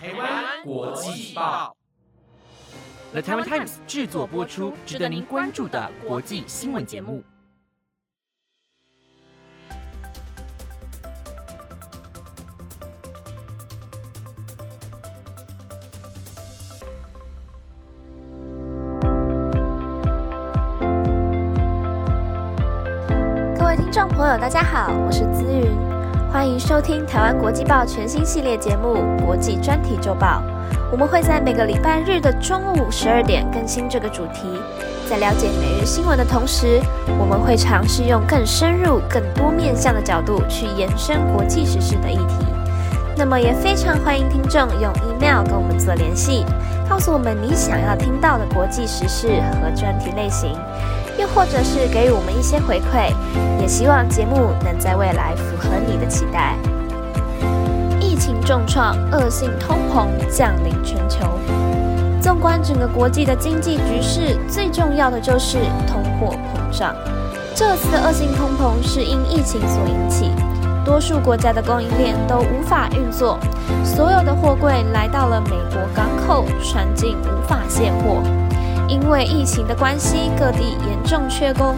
台湾国际报，The Taiwan Times 制作播出，值得您关注的国际新闻节目。各位听众朋友，大家好，我是资云。欢迎收听台湾国际报全新系列节目《国际专题周报》。我们会在每个礼拜日的中午十二点更新这个主题。在了解每日新闻的同时，我们会尝试用更深入、更多面向的角度去延伸国际时事的议题。那么，也非常欢迎听众用 email 跟我们做联系，告诉我们你想要听到的国际时事和专题类型。又或者是给予我们一些回馈，也希望节目能在未来符合你的期待。疫情重创，恶性通膨降临全球。纵观整个国际的经济局势，最重要的就是通货膨胀。这次的恶性通膨是因疫情所引起，多数国家的供应链都无法运作，所有的货柜来到了美国港口，船进无法卸货。因为疫情的关系，各地严重缺工，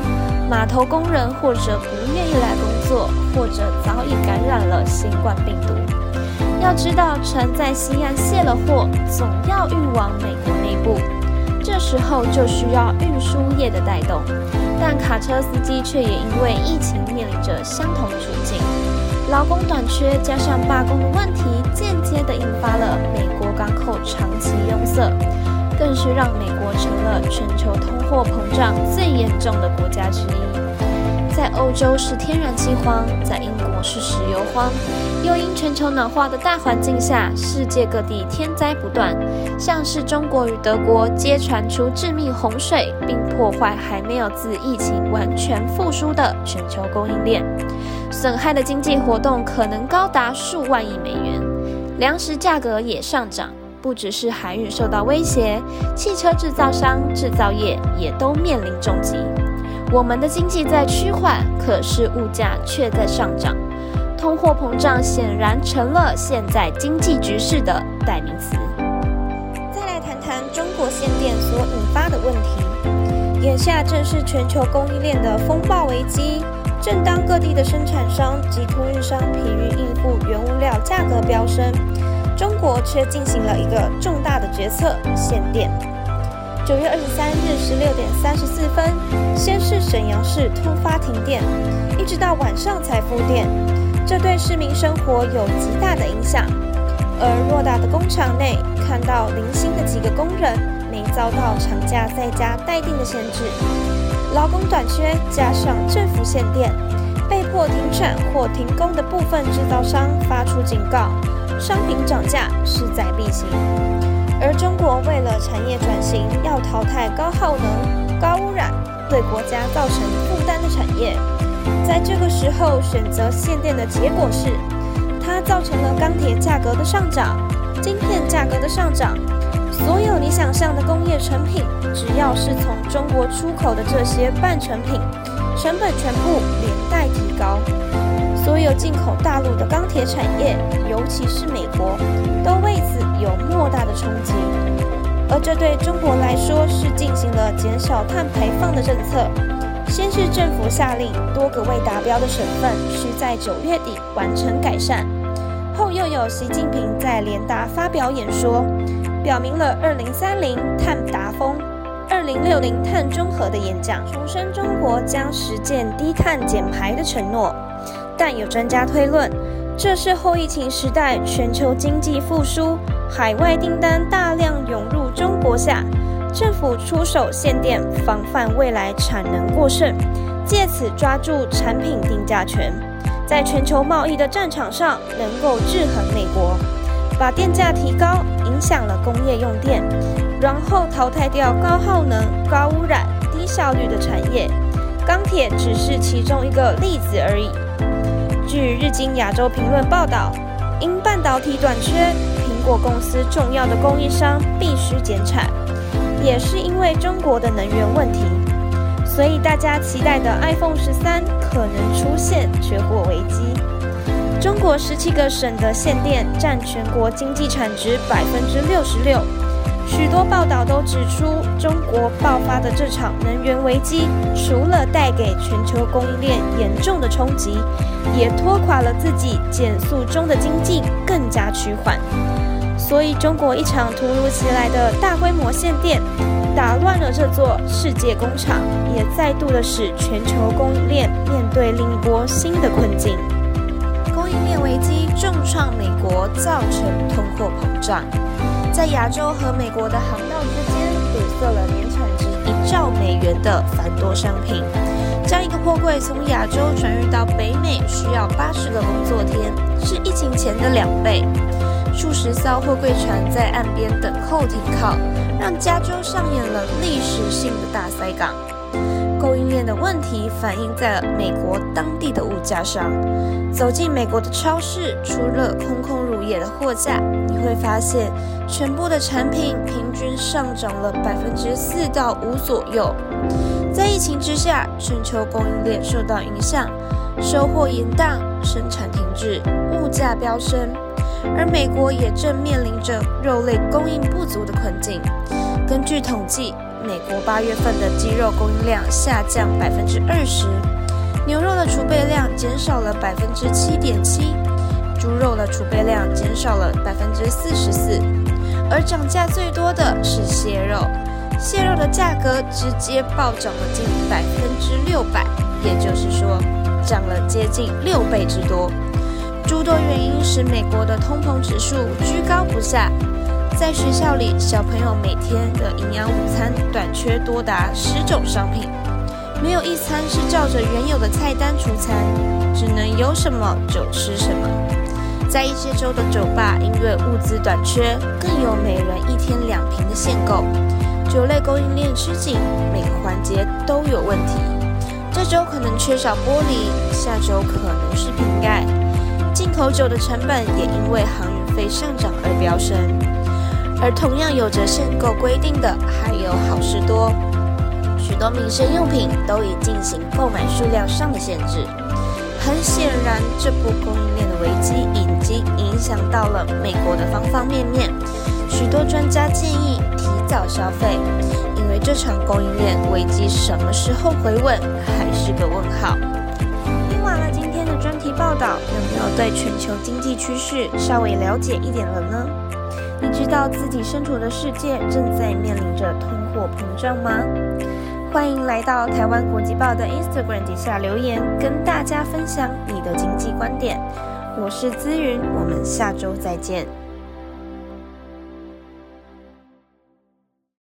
码头工人或者不愿意来工作，或者早已感染了新冠病毒。要知道，船在西岸卸了货，总要运往美国内部，这时候就需要运输业的带动。但卡车司机却也因为疫情面临着相同处境，劳工短缺加上罢工的问题，间接的引发了美国港口长期拥塞。更是让美国成了全球通货膨胀最严重的国家之一。在欧洲是天然气荒，在英国是石油荒。又因全球暖化的大环境下，世界各地天灾不断，像是中国与德国皆传出致命洪水，并破坏还没有自疫情完全复苏的全球供应链，损害的经济活动可能高达数万亿美元。粮食价格也上涨。不只是海运受到威胁，汽车制造商、制造业也都面临重击。我们的经济在趋缓，可是物价却在上涨，通货膨胀显然成了现在经济局势的代名词。再来谈谈中国限电所引发的问题。眼下正是全球供应链的风暴危机，正当各地的生产商及空运商疲于应付原物料价格飙升。中国却进行了一个重大的决策——限电。九月二十三日十六点三十四分，先是沈阳市突发停电，一直到晚上才复电，这对市民生活有极大的影响。而偌大的工厂内，看到零星的几个工人没遭到厂家在家待定的限制，劳工短缺加上政府限电，被迫停产或停工的部分制造商发出警告。商品涨价势在必行，而中国为了产业转型，要淘汰高耗能、高污染、对国家造成负担的产业，在这个时候选择限电的结果是，它造成了钢铁价格的上涨、晶片价格的上涨，所有你想象的工业成品，只要是从中国出口的这些半成品，成本全部连带提高。所有进口大陆的钢铁产业，尤其是美国，都为此有莫大的冲击。而这对中国来说是进行了减少碳排放的政策。先是政府下令多个未达标的省份需在九月底完成改善，后又有习近平在联达发表演说，表明了二零三零碳达峰、二零六零碳中和的演讲，重申中国将实践低碳减排的承诺。但有专家推论，这是后疫情时代全球经济复苏、海外订单大量涌入中国下，政府出手限电，防范未来产能过剩，借此抓住产品定价权，在全球贸易的战场上能够制衡美国，把电价提高，影响了工业用电，然后淘汰掉高耗能、高污染、低效率的产业，钢铁只是其中一个例子而已。据日经亚洲评论报道，因半导体短缺，苹果公司重要的供应商必须减产，也是因为中国的能源问题，所以大家期待的 iPhone 十三可能出现缺货危机。中国十七个省的限电占全国经济产值百分之六十六。许多报道都指出，中国爆发的这场能源危机，除了带给全球供应链严重的冲击，也拖垮了自己减速中的经济，更加趋缓。所以，中国一场突如其来的大规模限电，打乱了这座世界工厂，也再度的使全球供应链面对另一波新的困境。供应链危机重创美国，造成通货膨胀。在亚洲和美国的航道之间堵塞了年产值一兆美元的繁多商品，将一个货柜从亚洲转运到北美需要八十个工作天，是疫情前的两倍。数十艘货柜船在岸边等候停靠，让加州上演了历史性的大塞港。供应链的问题反映在了美国当地的物价上。走进美国的超市，除了空空如也的货架，会发现全部的产品平均上涨了百分之四到五左右。在疫情之下，全球供应链受到影响，收货延宕，生产停滞，物价飙升，而美国也正面临着肉类供应不足的困境。根据统计。美国八月份的鸡肉供应量下降百分之二十，牛肉的储备量减少了百分之七点七，猪肉的储备量减少了百分之四十四，而涨价最多的是蟹肉，蟹肉的价格直接暴涨了近百分之六百，也就是说涨了接近六倍之多。诸多原因使美国的通膨指数居高不下。在学校里，小朋友每天的营养午餐短缺多达十种商品，没有一餐是照着原有的菜单出餐，只能有什么就吃什么。在一些州的酒吧，因为物资短缺，更有每人一天两瓶的限购。酒类供应链吃紧，每个环节都有问题。这周可能缺少玻璃，下周可能是瓶盖。进口酒的成本也因为航运费上涨而飙升。而同样有着限购规定的，还有好事多，许多民生用品都已进行购买数量上的限制。很显然，这波供应链的危机已经影响到了美国的方方面面。许多专家建议提早消费，因为这场供应链危机什么时候回稳，还是个问号。听完了今天的专题报道，有没有对全球经济趋势稍微了解一点了呢？你知道自己身处的世界正在面临着通货膨胀吗？欢迎来到台湾国际报的 Instagram 底下留言，跟大家分享你的经济观点。我是资云，我们下周再见。